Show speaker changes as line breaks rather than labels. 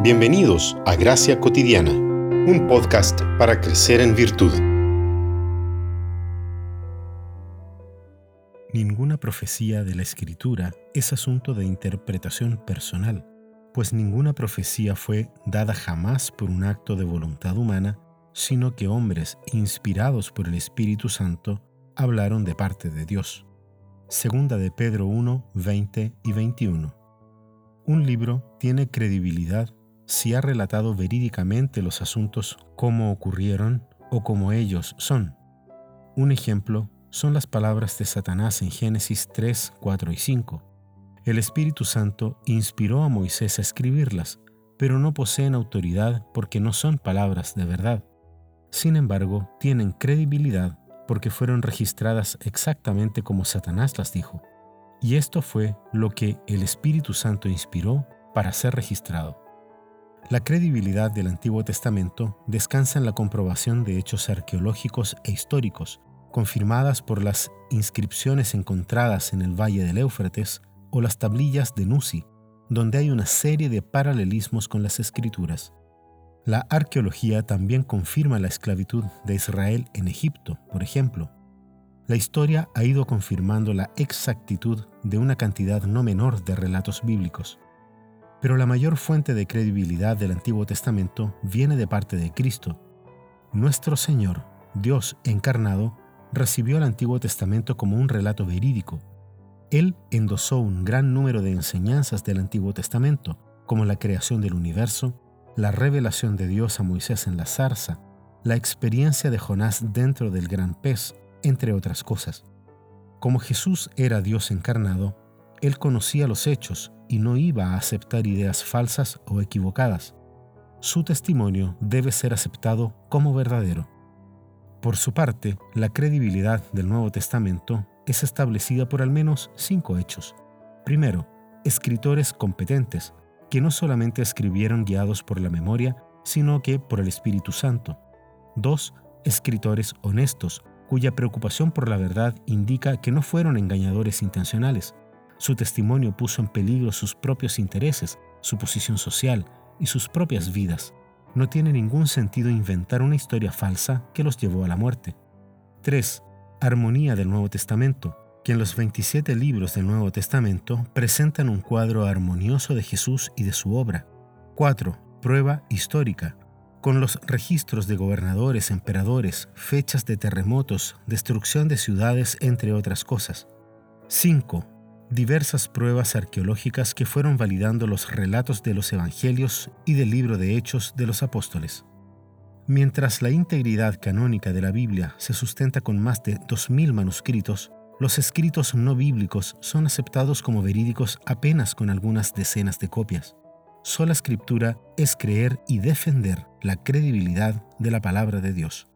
Bienvenidos a Gracia Cotidiana, un podcast para crecer en virtud.
Ninguna profecía de la Escritura es asunto de interpretación personal, pues ninguna profecía fue dada jamás por un acto de voluntad humana, sino que hombres inspirados por el Espíritu Santo hablaron de parte de Dios. Segunda de Pedro 1, 20 y 21. Un libro tiene credibilidad si ha relatado verídicamente los asuntos como ocurrieron o como ellos son. Un ejemplo son las palabras de Satanás en Génesis 3, 4 y 5. El Espíritu Santo inspiró a Moisés a escribirlas, pero no poseen autoridad porque no son palabras de verdad. Sin embargo, tienen credibilidad porque fueron registradas exactamente como Satanás las dijo. Y esto fue lo que el Espíritu Santo inspiró para ser registrado. La credibilidad del Antiguo Testamento descansa en la comprobación de hechos arqueológicos e históricos, confirmadas por las inscripciones encontradas en el Valle del Éufrates o las tablillas de Nusi, donde hay una serie de paralelismos con las escrituras. La arqueología también confirma la esclavitud de Israel en Egipto, por ejemplo. La historia ha ido confirmando la exactitud de una cantidad no menor de relatos bíblicos. Pero la mayor fuente de credibilidad del Antiguo Testamento viene de parte de Cristo. Nuestro Señor, Dios encarnado, recibió el Antiguo Testamento como un relato verídico. Él endosó un gran número de enseñanzas del Antiguo Testamento, como la creación del universo, la revelación de Dios a Moisés en la zarza, la experiencia de Jonás dentro del gran pez, entre otras cosas. Como Jesús era Dios encarnado, él conocía los hechos y no iba a aceptar ideas falsas o equivocadas. Su testimonio debe ser aceptado como verdadero. Por su parte, la credibilidad del Nuevo Testamento es establecida por al menos cinco hechos. Primero, escritores competentes, que no solamente escribieron guiados por la memoria, sino que por el Espíritu Santo. Dos, escritores honestos, cuya preocupación por la verdad indica que no fueron engañadores intencionales. Su testimonio puso en peligro sus propios intereses, su posición social y sus propias vidas. No tiene ningún sentido inventar una historia falsa que los llevó a la muerte. 3. Armonía del Nuevo Testamento, que en los 27 libros del Nuevo Testamento presentan un cuadro armonioso de Jesús y de su obra. 4. Prueba histórica, con los registros de gobernadores, emperadores, fechas de terremotos, destrucción de ciudades, entre otras cosas. 5 diversas pruebas arqueológicas que fueron validando los relatos de los evangelios y del libro de Hechos de los Apóstoles. Mientras la integridad canónica de la Biblia se sustenta con más de 2.000 manuscritos, los escritos no bíblicos son aceptados como verídicos apenas con algunas decenas de copias. Sola escritura es creer y defender la credibilidad de la palabra de Dios.